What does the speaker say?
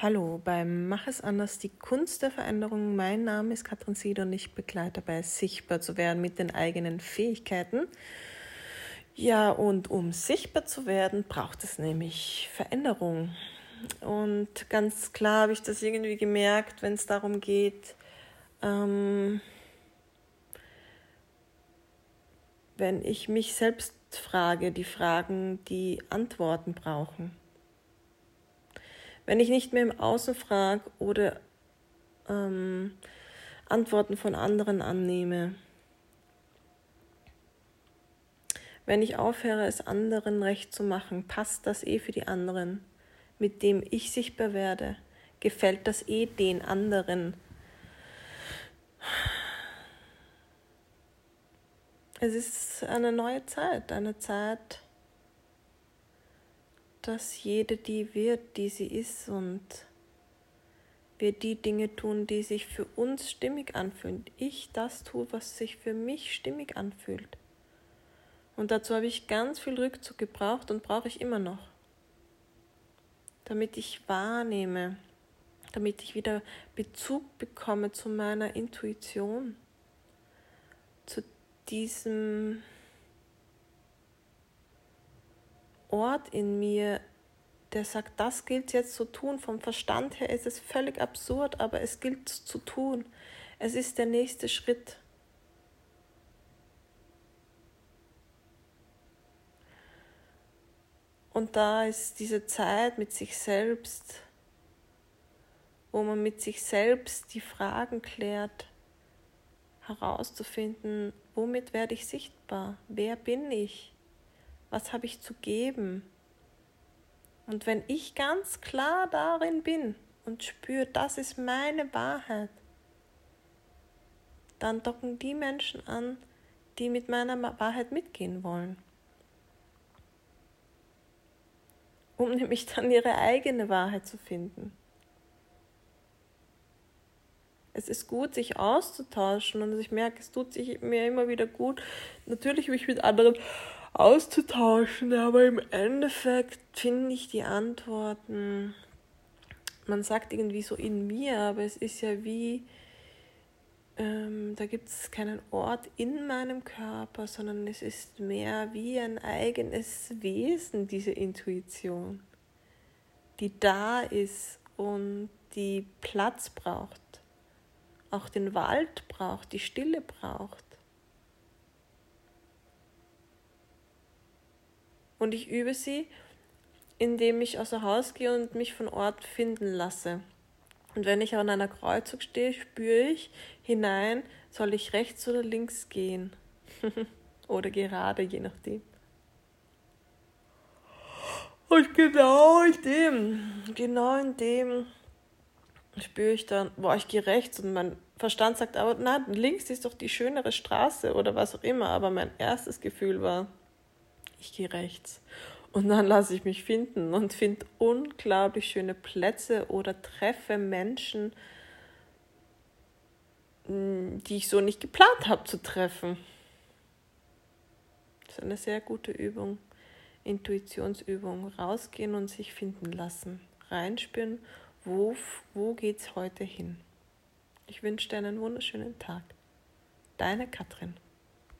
Hallo beim Mach es anders, die Kunst der Veränderung. Mein Name ist Katrin Sieder und ich begleite dabei, sichtbar zu werden mit den eigenen Fähigkeiten. Ja, und um sichtbar zu werden, braucht es nämlich Veränderung. Und ganz klar habe ich das irgendwie gemerkt, wenn es darum geht, ähm, wenn ich mich selbst frage, die Fragen, die Antworten brauchen. Wenn ich nicht mehr im Außen frage oder ähm, Antworten von anderen annehme. Wenn ich aufhöre, es anderen recht zu machen, passt das eh für die anderen, mit dem ich sichtbar werde, gefällt das eh den anderen. Es ist eine neue Zeit, eine Zeit, dass jede die wird, die sie ist und wir die Dinge tun, die sich für uns stimmig anfühlen. Ich das tue, was sich für mich stimmig anfühlt. Und dazu habe ich ganz viel Rückzug gebraucht und brauche ich immer noch. Damit ich wahrnehme, damit ich wieder Bezug bekomme zu meiner Intuition, zu diesem Ort in mir, der sagt, das gilt jetzt zu tun. Vom Verstand her ist es völlig absurd, aber es gilt zu tun. Es ist der nächste Schritt. Und da ist diese Zeit mit sich selbst, wo man mit sich selbst die Fragen klärt, herauszufinden, womit werde ich sichtbar? Wer bin ich? Was habe ich zu geben? Und wenn ich ganz klar darin bin und spüre, das ist meine Wahrheit, dann docken die Menschen an, die mit meiner Wahrheit mitgehen wollen. Um nämlich dann ihre eigene Wahrheit zu finden. Es ist gut, sich auszutauschen und ich merke, es tut sich mir immer wieder gut, natürlich mich mit anderen auszutauschen, aber im Endeffekt finde ich die Antworten, man sagt irgendwie so in mir, aber es ist ja wie, ähm, da gibt es keinen Ort in meinem Körper, sondern es ist mehr wie ein eigenes Wesen, diese Intuition, die da ist und die Platz braucht, auch den Wald braucht, die Stille braucht. Und ich übe sie, indem ich außer Haus gehe und mich von Ort finden lasse. Und wenn ich an einer Kreuzung stehe, spüre ich hinein, soll ich rechts oder links gehen. oder gerade, je nachdem. Und genau in dem, genau in dem spüre ich dann, boah, ich gehe rechts und mein Verstand sagt aber, na, links ist doch die schönere Straße oder was auch immer. Aber mein erstes Gefühl war, ich gehe rechts. Und dann lasse ich mich finden und finde unglaublich schöne Plätze oder treffe Menschen, hm, die ich so nicht geplant habe zu treffen. Das ist eine sehr gute Übung, Intuitionsübung. Rausgehen und sich finden lassen. Reinspüren, wo, wo es heute hin. Ich wünsche dir einen wunderschönen Tag. Deine Katrin.